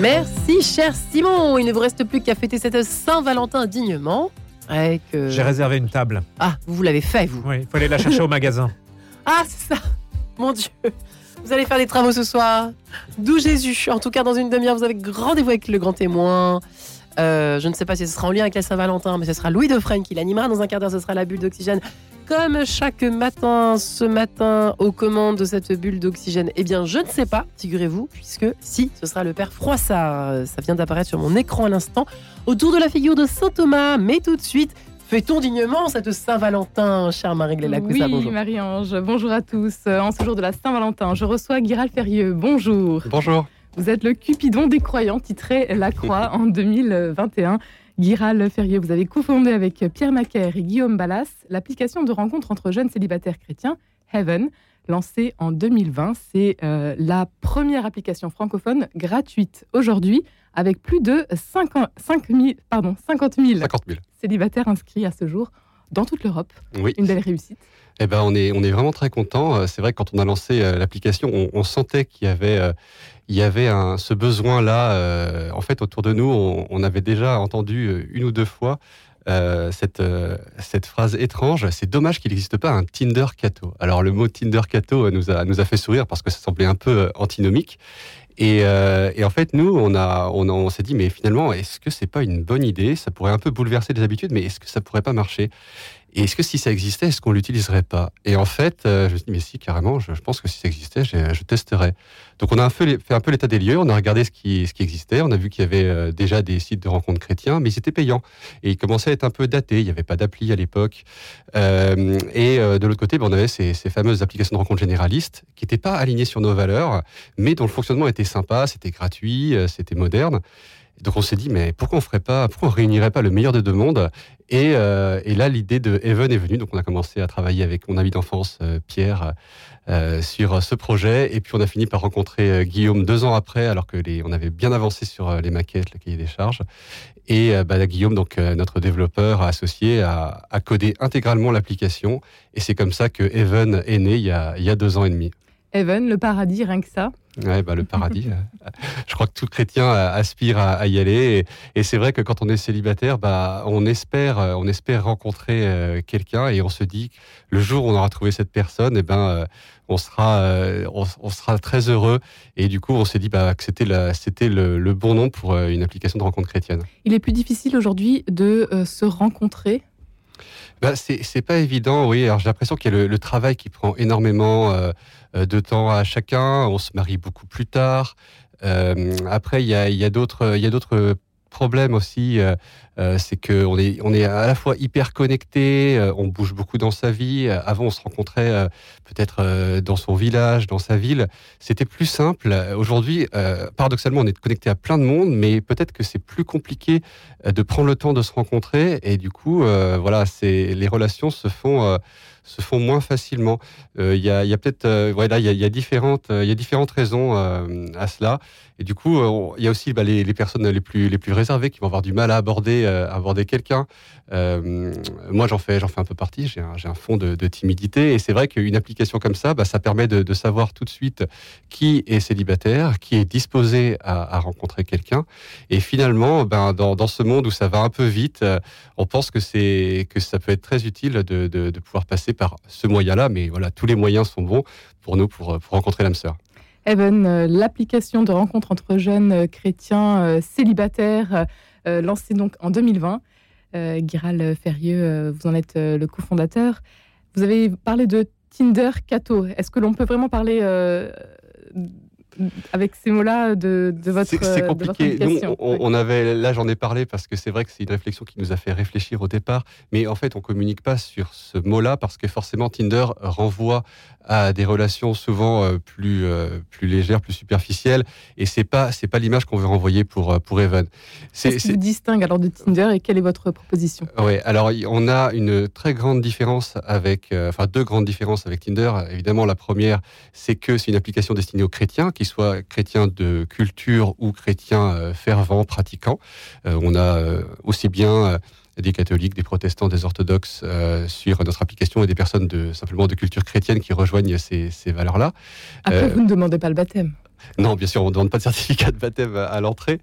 Merci, cher Simon. Il ne vous reste plus qu'à fêter cette Saint-Valentin dignement. Avec, euh, J'ai réservé une table. Ah, vous l'avez fait, vous. Oui, il faut aller la chercher au magasin. Ah, c'est ça. Mon Dieu. Vous allez faire des travaux ce soir. D'où Jésus. En tout cas, dans une demi-heure, vous avez rendez-vous avec le grand témoin. Euh, je ne sais pas si ce sera en lien avec la Saint-Valentin, mais ce sera Louis Defresne qui l'animera. Dans un quart d'heure, ce sera la bulle d'oxygène. Comme chaque matin, ce matin, aux commandes de cette bulle d'oxygène, eh bien, je ne sais pas, figurez-vous, puisque si, ce sera le père Froissart. Ça vient d'apparaître sur mon écran à l'instant, autour de la figure de Saint Thomas. Mais tout de suite, Fêtons dignement cette Saint-Valentin, chère Marie-Gléla Oui, bonjour. Marie-Ange, bonjour à tous. Euh, En ce jour de la Saint-Valentin, je reçois Guiral Ferrieux. Bonjour. Bonjour. Vous êtes le Cupidon des croyants, titré La Croix en 2021. Guiral Ferrieux, vous avez cofondé avec Pierre Macaire et Guillaume Ballas l'application de rencontre entre jeunes célibataires chrétiens, Heaven, lancée en 2020. C'est euh, la première application francophone gratuite aujourd'hui, avec plus de 50, 5 000 pardon, 50 000 50 000. célibataires inscrits à ce jour dans toute l'Europe. Oui. Une belle réussite. Eh ben, on est, on est vraiment très content. C'est vrai que quand on a lancé euh, l'application, on, on sentait qu'il y avait, euh, il y avait un, ce besoin-là. euh, en fait, autour de nous, on, on avait déjà entendu euh, une ou deux fois euh, cette, euh, cette phrase étrange. C'est dommage qu'il n'existe pas un Tinder Cato. Alors, le mot Tinder Cato euh, nous a, nous a fait sourire parce que ça semblait un peu euh, antinomique. Et, euh, et en fait, nous, on, a, on, a- on s'est dit, mais finalement, est-ce que c'est pas une bonne idée? Ça pourrait un peu bouleverser les habitudes, mais est-ce que ça pourrait pas marcher? Et est-ce que si ça existait, est-ce qu'on l'utiliserait pas? Et en fait, euh, je me suis dit, mais si, carrément, je, pense que si ça existait, je, je testerais. Donc, on a un peu, fait un peu l'état des lieux, on a regardé ce qui, existait, on a vu qu'il y avait euh, déjà des sites de rencontres chrétiens, mais ils étaient payants. Et ils commençaient à être un peu datés, il n'y avait pas d'appli à l'époque. Euh, et de l'autre côté, ben, on avait ces, ces fameuses applications de rencontres généralistes qui n'étaient pas alignées sur nos valeurs, mais dont le fonctionnement était sympa, c'était gratuit, c'était moderne. Donc on s'est dit, mais pourquoi on ferait pas, pourquoi on réunirait pas le meilleur des deux mondes? Et, euh, et là, l'idée de Even est venue. Donc on a commencé à travailler avec mon ami d'enfance, euh, Pierre, euh, sur ce projet. Et puis on a fini par rencontrer Guillaume deux ans après, alors que les, on avait bien avancé sur les maquettes, le cahier des charges. Et bah, Guillaume, donc notre développeur associé, a, codé intégralement l'application. Et c'est comme ça que Even est né il y a, il y a deux ans et demi. Heaven, le paradis, rien que ça. Ouais, bah, le paradis. euh, je crois que tout chrétien euh, aspire à, y aller. Et, c'est vrai que quand on est célibataire, bah, on espère, euh, on espère rencontrer quelqu'un et on se dit le jour où on aura trouvé cette personne, et ben, on sera, on, sera très heureux. Et du coup, on s'est dit bah, que c'était c'était le, le bon nom pour une application de rencontre chrétienne. Il est plus difficile aujourd'hui de se rencontrer. Bah, c'est pas évident, oui. Alors j'ai l'impression qu'il y a le, travail qui prend énormément euh, euh, de temps à chacun. On se marie beaucoup plus tard. Euh, après, il y a, d'autres, problèmes aussi. Euh, c'est que on est, on est à la fois hyper connecté. euh, on bouge beaucoup dans sa vie. Euh, Avant, on se rencontrait peut-être dans son village, dans sa ville. C'était plus simple. Aujourd'hui, paradoxalement, on est connecté à plein de monde, mais peut-être que c'est plus compliqué de prendre le temps de se rencontrer et du coup, voilà, c'est les relations se font se font moins facilement. Il y a, a peut-être, voilà, il y a, différentes, il différentes raisons à cela. Et du coup, il y a aussi bah, les, les personnes les plus les plus réservées qui vont avoir du mal à aborder aborder quelqu'un. Euh, moi, j'en fais j'en fais un peu partie. J'ai un, fond de, timidité et c'est vrai qu'une application comme ça, bah, ça permet de, savoir tout de suite qui est célibataire, qui est disposé à, rencontrer quelqu'un. Et finalement, ben, dans, ce monde où ça va un peu vite, euh, on pense que ça peut être très utile de, pouvoir passer par ce moyen-là. Mais voilà, tous les moyens sont bons pour nous pour, rencontrer l'âme sœur. Euh, l'application de rencontre entre jeunes euh, chrétiens euh, célibataires, euh, lancée donc en 2020. Euh, Guiral Ferrieux, euh, vous en êtes le cofondateur. Vous avez parlé de Tinder Cato. Est-ce que l'on peut vraiment parler avec ces mots-là de, de votre, C'est c'est de votre compliqué. Nous, on, avait, là, j'en ai parlé parce que c'est vrai que c'est une réflexion qui nous a fait réfléchir au départ. Mais en fait, on communique pas sur ce mot-là parce que forcément, Tinder renvoie à des relations souvent euh, plus euh, plus légères, plus superficielles. Et c'est pas c'est pas l'image qu'on veut renvoyer pour euh, pour Evan. C'est Qu'est-ce qui vous distingue alors de Tinder et quelle est votre proposition? Oui, alors on a une très grande différence avec, enfin deux grandes différences avec Tinder. Évidemment, la première, c'est que c'est une application destinée aux chrétiens, qu'ils soient chrétiens de culture ou chrétiens euh, fervents, pratiquants. Euh, on a euh, aussi bien des catholiques, des protestants, des orthodoxes euh, sur notre application et des personnes de simplement de culture chrétienne qui rejoignent ces, ces valeurs-là. Après, Euh, vous ne demandez pas le baptême. Non, bien sûr, on ne demande pas de certificat de baptême à, à l'entrée.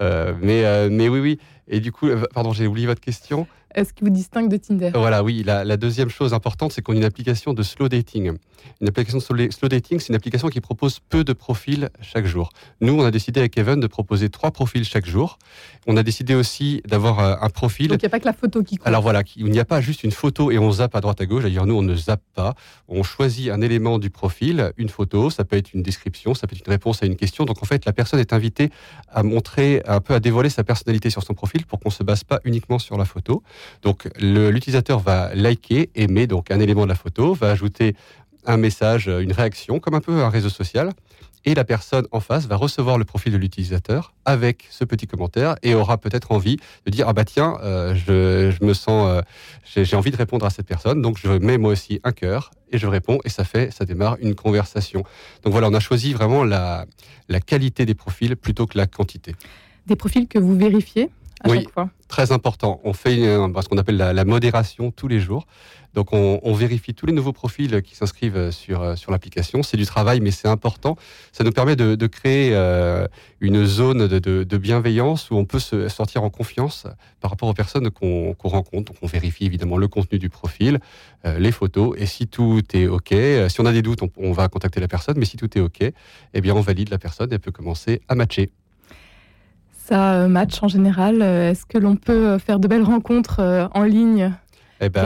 Euh, mais, mais oui, oui. Et du coup, pardon, j'ai oublié votre question. Est-ce qui vous distingue de Tinder? Voilà, oui. La, la deuxième chose importante, c'est qu'on a une application de slow dating. Une application de slow dating, c'est une application qui propose peu de profils chaque jour. Nous, on a décidé avec Evan de proposer trois profils chaque jour. On a décidé aussi d'avoir euh, un profil. Donc il n'y a pas que la photo qui compte. Alors voilà, il n'y a pas juste une photo et on zappe à droite à gauche. D'ailleurs, nous, on ne zappe pas. On choisit un élément du profil, une photo, ça peut être une description, ça peut être une réponse à une question. Donc en fait, la personne est invitée à montrer, un peu à dévoiler sa personnalité sur son profil pour qu'on se base pas uniquement sur la photo. Donc l'utilisateur va liker, aimer donc un élément de la photo, va ajouter un message, une réaction, comme un peu un réseau social. Et la personne en face va recevoir le profil de l'utilisateur avec ce petit commentaire et aura peut-être envie de dire ah bah tiens euh, je, je me sens euh, j'ai envie de répondre à cette personne donc je mets moi aussi un cœur et je réponds et ça fait ça démarre une conversation donc voilà on a choisi vraiment la, la qualité des profils plutôt que la quantité Des profils que vous vérifiez? À Oui. chaque fois. très important on fait ce qu'on appelle la, la modération tous les jours donc on, on vérifie tous les nouveaux profils qui s'inscrivent sur, euh, sur l'application c'est du travail mais c'est important ça nous permet de, de créer euh, une zone de, de- de bienveillance où on peut se sortir en confiance par rapport aux personnes qu'on rencontre. Donc on vérifie évidemment le contenu du profil, euh, les photos, et si tout est OK, euh, si on a des doutes, on, on va contacter la personne, mais si tout est OK, eh bien on valide la personne et elle peut commencer à matcher. Ça euh, match en général. euh, Est-ce que l'on peut euh, faire de belles rencontres en ligne Eh ben,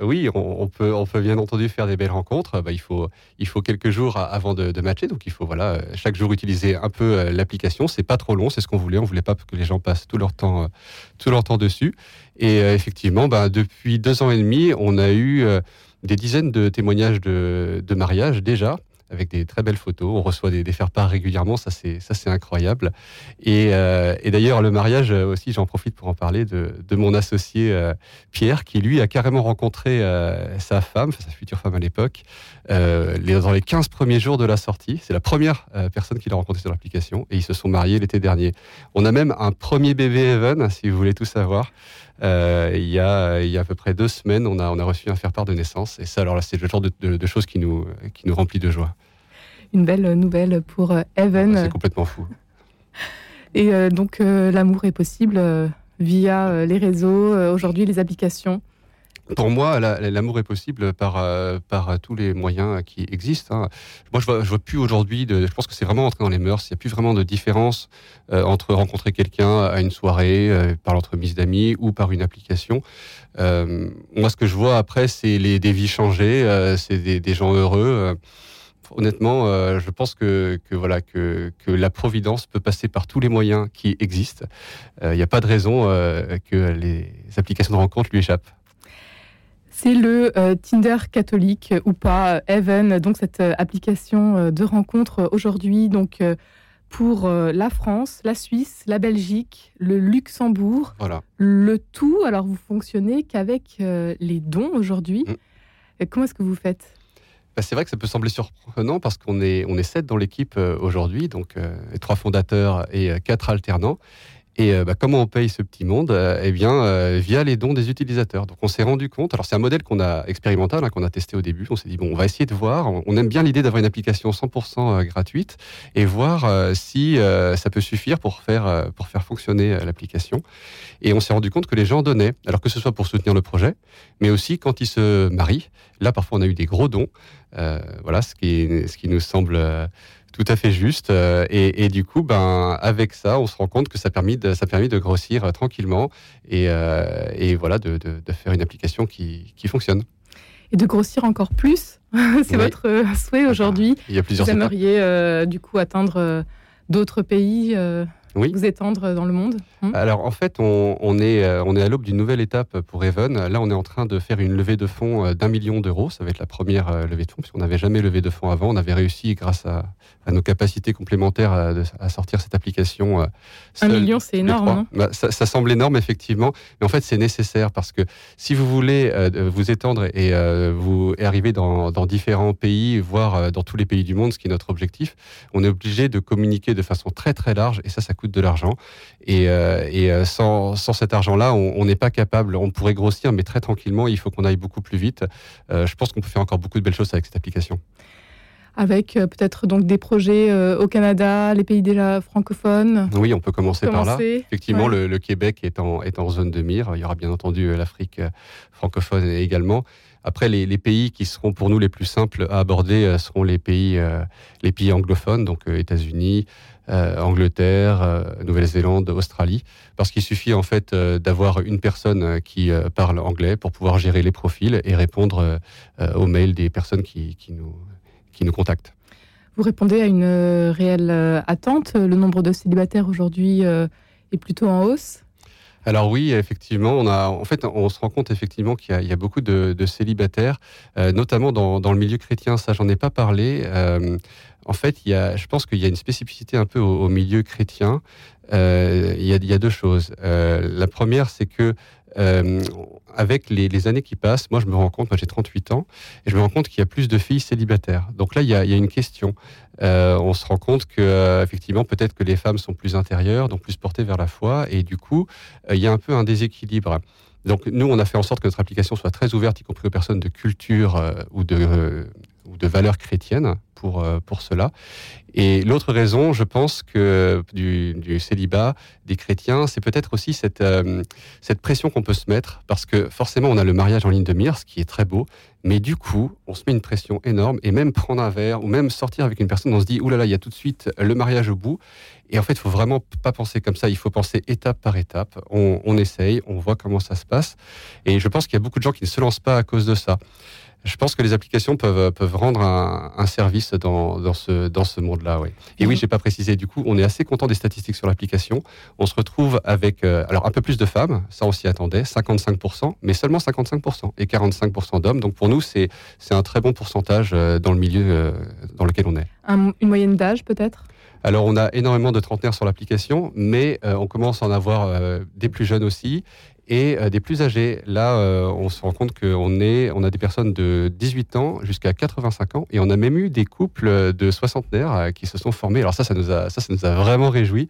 oui, on, on peut, on peut bien entendu faire des belles rencontres. Bah, il, faut, il faut quelques jours a- avant de, de matcher, donc il faut voilà, chaque jour utiliser un peu l'application. C'est pas trop long, c'est ce qu'on voulait. On voulait pas que les gens passent tout leur temps, tout leur temps dessus. Et effectivement, bah, depuis deux ans et demi, on a eu des dizaines de témoignages de, de mariage déjà avec des très belles photos. On reçoit des, des faire-part régulièrement, ça c'est ça c'est incroyable. Et, euh, et d'ailleurs le mariage euh, aussi, j'en profite pour en parler de, de mon associé euh, Pierre, qui lui a carrément rencontré euh, sa femme, sa future femme à l'époque, euh, dans les 15 premiers jours de la sortie. C'est la première euh, personne qu'il a rencontrée sur l'application et ils se sont mariés l'été dernier. On a même un premier bébé Evan, si vous voulez tout savoir. Euh, il, y a, il y a à peu près deux semaines, on a, on a reçu un faire-part de naissance. Et ça, alors là, c'est le genre de, de- de choses qui nous, qui nous remplit de joie. Une belle nouvelle pour euh, Evan. C'est complètement fou. Et euh, donc l'amour est possible via les réseaux, aujourd'hui les applications. Pour moi, la- l'amour est possible par, euh, par tous les moyens qui existent. hein. Moi, je vois, je vois plus aujourd'hui, je pense que c'est vraiment entré dans les mœurs. Il n'y a plus vraiment de différence euh, entre rencontrer quelqu'un à une soirée, euh, par l'entremise d'amis ou par une application. Euh, moi, ce que je vois après, c'est des vies changées, euh, c'est des, des gens heureux. Euh, honnêtement, euh, je pense que, que, voilà, que, que la providence peut passer par tous les moyens qui existent. Euh, Il n'y a pas de raison euh, que les applications de rencontre lui échappent. C'est le euh, Tinder catholique euh, ou pas, euh, Evan, donc cette euh, application euh, de rencontre euh, aujourd'hui, donc euh, pour euh, la France, la Suisse, la Belgique, le Luxembourg, Voilà. le tout. Alors vous fonctionnez qu'avec euh, les dons aujourd'hui. Mm. Comment est-ce que vous faites? Bah, c'est vrai que ça peut sembler surprenant parce qu'on est, on est sept dans l'équipe euh, aujourd'hui, donc euh, trois fondateurs et euh, quatre alternants. Et euh, bah, comment on paye ce petit monde Euh, Eh bien, euh, via les dons des utilisateurs. Donc, on s'est rendu compte. Alors, c'est un modèle qu'on a expérimental, hein, qu'on a testé au début. On s'est dit bon, on va essayer de voir. On aime bien l'idée d'avoir une application 100% euh, gratuite et voir si ça peut suffire pour faire pour faire fonctionner l'application. Et on s'est rendu compte que les gens donnaient, alors que ce soit pour soutenir le projet, mais aussi quand ils se marient. Là, parfois, on a eu des gros dons. Voilà, ce qui, ce qui nous semble tout à fait juste. Euh, et, et du coup, ben, avec ça, on se rend compte que ça a permis de, ça a permis de grossir euh, tranquillement et, euh, et voilà, de, de- de faire une application qui, qui fonctionne. Et de grossir encore plus C'est Oui. votre souhait aujourd'hui Il y a plusieurs Vous aimeriez euh, du coup atteindre d'autres pays, euh, Oui. vous étendre dans le monde Hmm Alors en fait, on, on est, euh, on est à l'aube d'une nouvelle étape pour Even. Là, on est en train de faire une levée de fonds euh, d'un million d'euros. Ça va être la première euh, levée de fonds, puisqu'on n'avait jamais levé de fonds avant. On avait réussi, grâce à, à nos capacités complémentaires, à, sortir cette application. Un million, c'est énorme. hein? Bah, ça, ça semble énorme, effectivement, mais en fait, c'est nécessaire parce que si vous voulez euh, vous étendre et euh, vous et arriver dans, dans différents pays, voire dans tous les pays du monde, ce qui est notre objectif, on est obligé de communiquer de façon très très large et ça, ça coûte de l'argent. Et, euh, et euh, sans, sans cet argent-là, on on n'est pas capable. On pourrait grossir, mais très tranquillement. Il faut qu'on aille beaucoup plus vite. Euh, je pense qu'on peut faire encore beaucoup de belles choses avec cette application. avec euh, peut-être donc des projets euh, au Canada, les pays déjà francophones. Oui, on peut commencer, par là. Effectivement, Ouais. le, le Québec est en, est en zone de mire. Il y aura bien entendu l'Afrique francophone également. Après, les, les pays qui seront pour nous les plus simples à aborder seront les pays, euh, les pays anglophones, donc États-Unis, Angleterre, euh, Nouvelle-Zélande, Australie, parce qu'il suffit en fait euh, d'avoir une personne euh, qui euh, parle anglais pour pouvoir gérer les profils et répondre euh, euh, aux mails des personnes qui, nous, qui nous contactent. Vous répondez à une euh, réelle euh, attente. Le nombre de célibataires aujourd'hui euh, est plutôt en hausse. Alors oui, effectivement, on a, en fait, on se rend compte effectivement qu'il y a, beaucoup de, célibataires, euh, notamment dans, le milieu chrétien. Ça, j'en ai pas parlé. Euh, en fait, il y a, je pense qu'il y a une spécificité un peu au, milieu chrétien. Euh, il, y a, deux choses. La première, c'est que euh, avec les, années qui passent, moi, je me rends compte, moi, j'ai 38 ans, et je me rends compte qu'il y a plus de filles célibataires. Donc là, il y a, une question. Euh, on se rend compte que, euh, effectivement, peut-être que les femmes sont plus intérieures, donc plus portées vers la foi, et du coup, il y a un peu un déséquilibre. Donc nous, on a fait en sorte que notre application soit très ouverte, y compris aux personnes de culture ou de ou de valeurs chrétiennes pour euh, pour cela. Et l'autre raison, je pense que du, célibat des chrétiens, c'est peut-être aussi cette euh, cette pression qu'on peut se mettre, parce que forcément, on a le mariage en ligne de mire, ce qui est très beau, mais du coup, on se met une pression énorme, et même prendre un verre ou même sortir avec une personne, on se dit, oulala, il y a tout de suite le mariage au bout. Et en fait, il faut vraiment pas penser comme ça. Il faut penser étape par étape. On essaye, on voit comment ça se passe. Et je pense qu'il y a beaucoup de gens qui ne se lancent pas à cause de ça. Je pense que les applications peuvent, peuvent rendre un, un service dans, dans ce, dans ce monde-là. Oui. Et oui, j'ai pas précisé. Du coup, on est assez content des statistiques sur l'application. On se retrouve avec euh, alors un peu plus de femmes, ça on s'y attendait, 55%, mais seulement 55% et 45% d'hommes. Donc pour nous, c'est un très bon pourcentage euh, dans le milieu euh, dans lequel on est. Un- une moyenne d'âge peut-être? Alors, on a énormément de trentenaires sur l'application, mais euh, on commence à en avoir euh, des plus jeunes aussi et euh, des plus âgés. Là, euh, on se rend compte qu'on est, on a des personnes de 18 ans jusqu'à 85 ans et on a même eu des couples de soixantenaires euh, qui se sont formés. Alors ça, ça nous a, ça, ça nous a vraiment réjouis.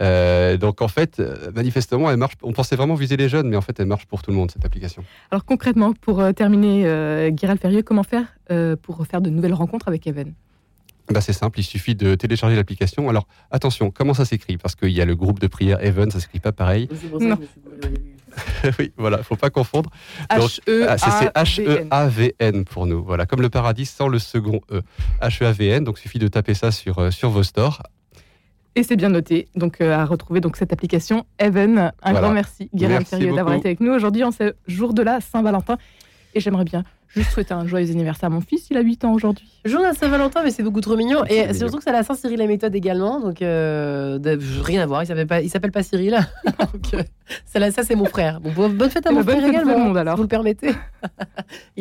Euh, donc en fait, manifestement, elle marche. On pensait vraiment viser les jeunes, mais en fait, elle marche pour tout le monde cette application. Alors concrètement, pour euh, terminer, euh, Guiral Ferrieux, comment faire euh, pour faire de nouvelles rencontres avec Even Bah, c'est simple, il suffit de télécharger l'application. Alors attention, comment ça s'écrit? Parce qu'il y a le groupe de prière Even, ça s'écrit pas pareil. Non. oui, voilà, faut pas confondre. H-E-A-V-N. Ah, H-E-A-V-N pour nous. Voilà, comme le paradis sans le second E. H-E-A-V-N, donc il suffit de taper ça sur, euh, sur vos stores. Et c'est bien noté. Donc euh, à retrouver donc cette application Even. Un Voilà. grand merci Ferrieux d'avoir été avec nous aujourd'hui en ce jour de la Saint-Valentin. Et j'aimerais bien juste souhaiter un joyeux anniversaire à mon fils. Il a 8 ans aujourd'hui. Jour de Saint-Valentin, mais c'est beaucoup trop mignon. Et surtout que c'est la Saint-Cyril la méthode également. Donc, euh, de- rien à voir. Il s'appelle pas, il s'appelle pas Cyril. donc, euh, ça, c'est mon frère. Bon, bonne fête à mon bonne frère fête également. monde, alors. Si vous le permettez.